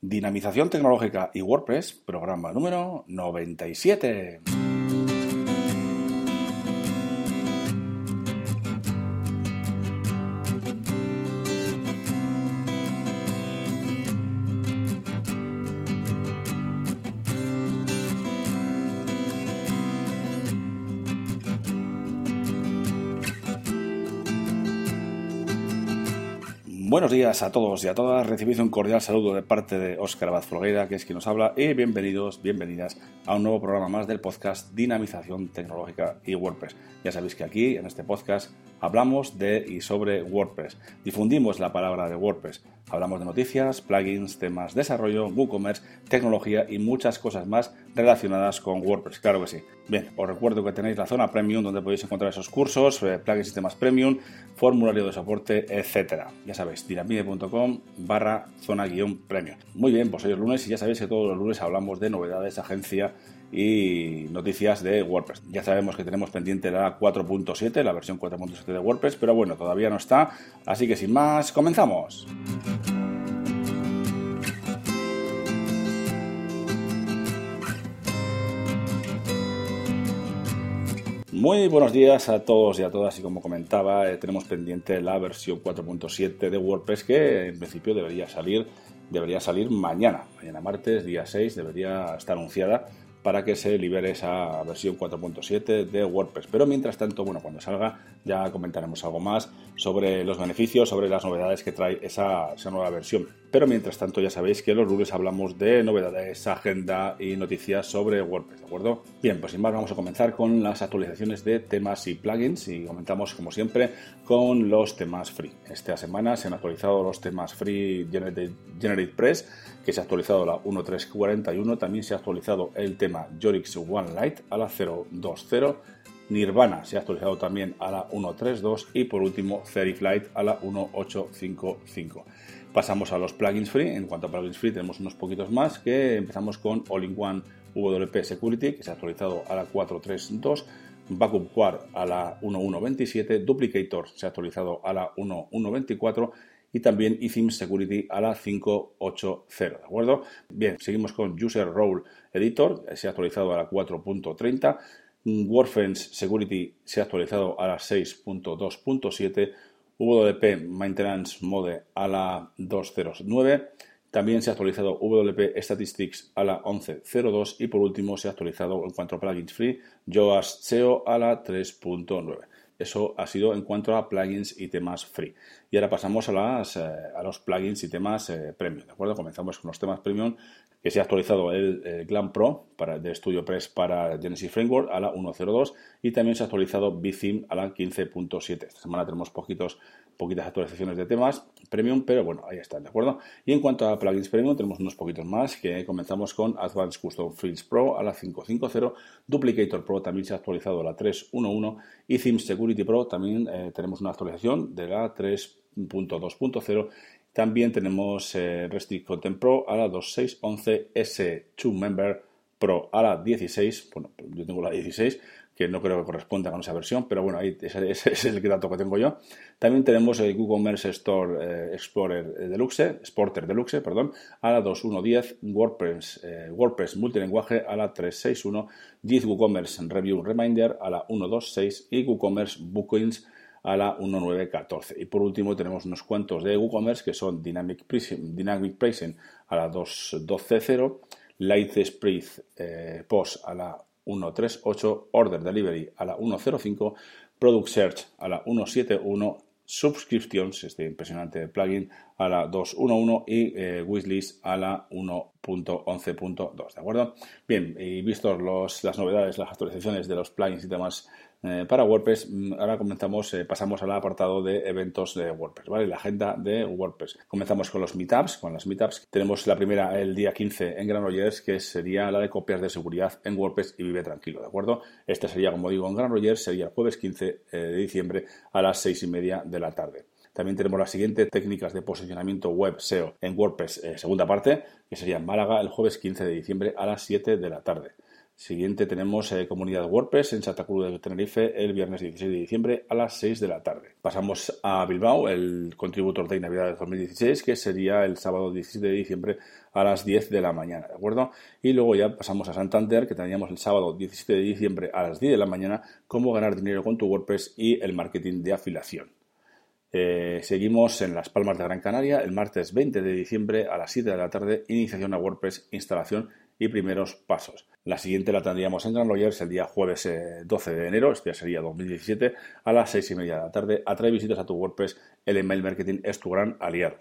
Dinamización tecnológica y WordPress, programa número 97. Buenos días a todos y a todas. Recibid un cordial saludo de parte de Óscar Abad que es quien nos habla, y bienvenidos, bienvenidas a un nuevo programa más del podcast Dinamización Tecnológica y WordPress. Ya sabéis que aquí, en este podcast, hablamos de y sobre WordPress. Difundimos la palabra de WordPress. Hablamos de noticias, plugins, temas, desarrollo, WooCommerce, tecnología y muchas cosas más relacionadas con WordPress. Claro que sí. Bien, os recuerdo que tenéis la zona premium donde podéis encontrar esos cursos, eh, plugins y temas premium, formulario de soporte, etcétera. Ya sabéis, tiramide.com barra zona guion premium. Muy bien, pues hoy es lunes y ya sabéis que todos los lunes hablamos de novedades, agencia y noticias de WordPress. Ya sabemos que tenemos pendiente la 4.7, la versión 4.7 de WordPress, pero bueno, todavía no está, así que sin más, comenzamos. Muy buenos días a todos y a todas y como comentaba, eh, tenemos pendiente la versión 4.7 de WordPress que en principio debería salir debería salir mañana, mañana martes, día 6, debería estar anunciada para que se libere esa versión 4.7 de WordPress. Pero mientras tanto, bueno, cuando salga ya comentaremos algo más sobre los beneficios, sobre las novedades que trae esa, nueva versión. Pero mientras tanto ya sabéis que los lunes hablamos de novedades, agenda y noticias sobre WordPress, ¿de acuerdo? Bien, pues sin más vamos a comenzar con las actualizaciones de temas y plugins y comentamos como siempre con los temas free. Esta semana se han actualizado los temas free Generate, Generate Press, que se ha actualizado la 1.341, también se ha actualizado el tema Yorix One Lite a la 0.2.0 Nirvana se ha actualizado también a la 1.3.2 y por último Seriflight a la 1.855. Pasamos a los plugins free. En cuanto a plugins free tenemos unos poquitos más que empezamos con All-in-One WP Security que se ha actualizado a la 4.3.2. Backup Quad a la 1.1.27, Duplicator se ha actualizado a la 1.1.24 y también eThemes Security a la 5.8.0, ¿de acuerdo? Bien, seguimos con User Role Editor, se ha actualizado a la 4.30, WordFence Security se ha actualizado a la 6.2.7, WP Maintenance Mode a la 2.09, también se ha actualizado WP Statistics a la 11.02 y por último se ha actualizado en cuanto a plugins free Yoast SEO a la 3.9. Eso ha sido en cuanto a plugins y temas free. Y ahora pasamos a, las, eh, a los plugins y temas eh, premium. ¿De acuerdo? Comenzamos con los temas premium que se ha actualizado el, Glam Pro para, de StudioPress para Genesis Framework a la 1.02 y también se ha actualizado Bithim a la 15.7. Esta semana tenemos poquitos, poquitas actualizaciones de temas premium, pero bueno, ahí están, ¿de acuerdo? Y en cuanto a plugins premium, tenemos unos poquitos más que comenzamos con Advanced Custom Fields Pro a la 5.5.0, Duplicator Pro también se ha actualizado a la 3.1.1 y Theme Security Pro también eh, tenemos una actualización de la 3.2.0 también tenemos eh, Restrict Content Pro a la 2611 S2 Member Pro a la 16. Bueno, yo tengo la 16, que no creo que corresponda con esa versión, pero bueno, ahí ese, es el dato que tengo yo. También tenemos el WooCommerce Store eh, Explorer Deluxe, Exporter Deluxe, perdón, a la 2110, WordPress, eh, WordPress Multilenguaje a la 361, Git WooCommerce Review Reminder a la 126 y WooCommerce Bookings a la 1914. Y por último tenemos unos cuantos de WooCommerce que son Dynamic Pricing, Dynamic Pricing a la 2.12.0, Lightspeed eh, Post a la 1.3.8, Order Delivery a la 1.05, Product Search a la 1.7.1, Subscriptions, este impresionante plugin, a la 2.1.1 y eh, a la 1.11.2, ¿de acuerdo? Bien, y vistos los, las novedades, las actualizaciones de los plugins y demás eh, para WordPress, mm, ahora comenzamos, eh, pasamos al apartado de eventos de WordPress, ¿vale? La agenda de WordPress. Comenzamos con los meetups, con las meetups. Tenemos la primera el día 15 en Granollers, que sería la de copias de seguridad en WordPress y vive tranquilo, ¿de acuerdo? Este sería, como digo, en Granollers, sería el jueves 15 eh, de diciembre a las 6 y media de la tarde. También tenemos la siguiente, técnicas de posicionamiento web SEO en WordPress, segunda parte, que sería en Málaga el jueves 15 de diciembre a las 7 de la tarde. Siguiente tenemos eh, comunidad WordPress en Santa Cruz de Tenerife el viernes 16 de diciembre a las 6 de la tarde. Pasamos a Bilbao, el Contributor Day Navidad de 2016, que sería el sábado 17 de diciembre a las 10 de la mañana, ¿de acuerdo? Y luego ya pasamos a Santander, que teníamos el sábado 17 de diciembre a las 10 de la mañana, cómo ganar dinero con tu WordPress y el marketing de afiliación. Eh, seguimos en Las Palmas de Gran Canaria el martes 20 de diciembre a las 7 de la tarde, iniciación a WordPress, instalación y primeros pasos. La siguiente la tendríamos en Granollers el día jueves 12 eh, de enero, este sería 2017, a las 6 y media de la tarde. Atrae visitas a tu WordPress, el email marketing es tu gran aliado.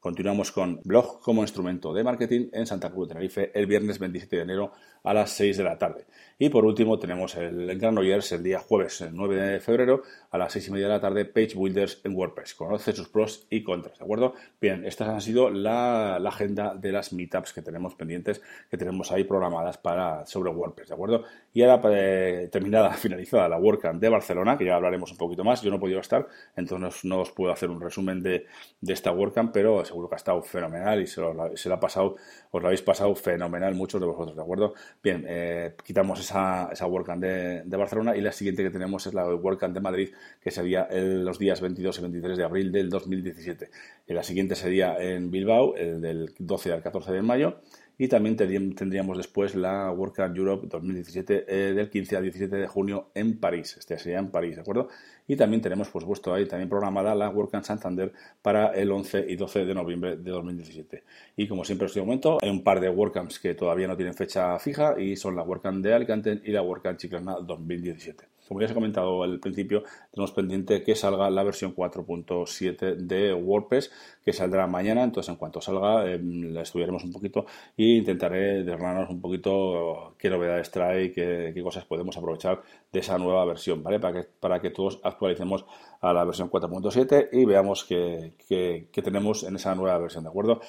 Continuamos con blog como instrumento de marketing en Santa Cruz de Tenerife el viernes 27 de enero a las 6 de la tarde. Y por último tenemos el Granollers el día jueves el 9 de febrero a las 6 y media de la tarde Page Builders en WordPress. Conoce sus pros y contras, ¿de acuerdo? Bien, estas han sido la, agenda de las meetups que tenemos pendientes, que tenemos ahí programadas para, sobre WordPress, ¿de acuerdo? Y ahora eh, terminada, finalizada la WordCamp de Barcelona, que ya hablaremos un poquito más, yo no he podido estar, entonces no os puedo hacer un resumen de, de esta WordCamp, pero seguro que ha estado fenomenal y se, lo, se ha pasado, os lo habéis pasado fenomenal muchos de vosotros, ¿de acuerdo? Bien, eh, quitamos esa, esa WordCamp de, Barcelona y la siguiente que tenemos es la WordCamp de Madrid, que sería el, los días 22 y 23 de abril del 2017. Y la siguiente sería en Bilbao, el del 12 al 14 de mayo y también tendríamos después la WordCamp Europe 2017 eh, del 15 al 17 de junio en París. Este sería en París, ¿de acuerdo? Y también tenemos, por supuesto, ahí también programada la WordCamp Santander para el 11 y 12 de noviembre de 2017. Y como siempre os momento, hay un par de WordCamps que todavía no tienen fecha fija y son la WordCamp de Alicante y la WordCamp Chiclana 2017. Como ya os he comentado al principio, tenemos pendiente que salga la versión 4.7 de WordPress, que saldrá mañana. Entonces, en cuanto salga, eh, la estudiaremos un poquito e intentaré desgranarnos un poquito qué novedades trae qué, cosas podemos aprovechar de esa nueva versión, ¿vale? Para que, para que todos actualicemos a la versión 4.7 y veamos qué, qué tenemos en esa nueva versión, ¿de acuerdo?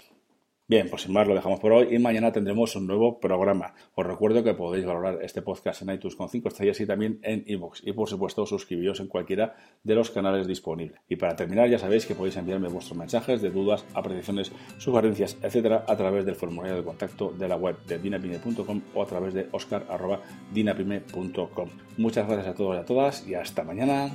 Bien, pues sin más lo dejamos por hoy y mañana tendremos un nuevo programa. Os recuerdo que podéis valorar este podcast en iTunes con 5 estrellas y también en iVoox y por supuesto suscribiros en cualquiera de los canales disponibles. Y para terminar ya sabéis que podéis enviarme vuestros mensajes de dudas, apreciaciones, sugerencias, etcétera a través del formulario de contacto de la web de dinapime.com o a través de oscar.dinapime.com. Muchas gracias a todos y a todas y hasta mañana.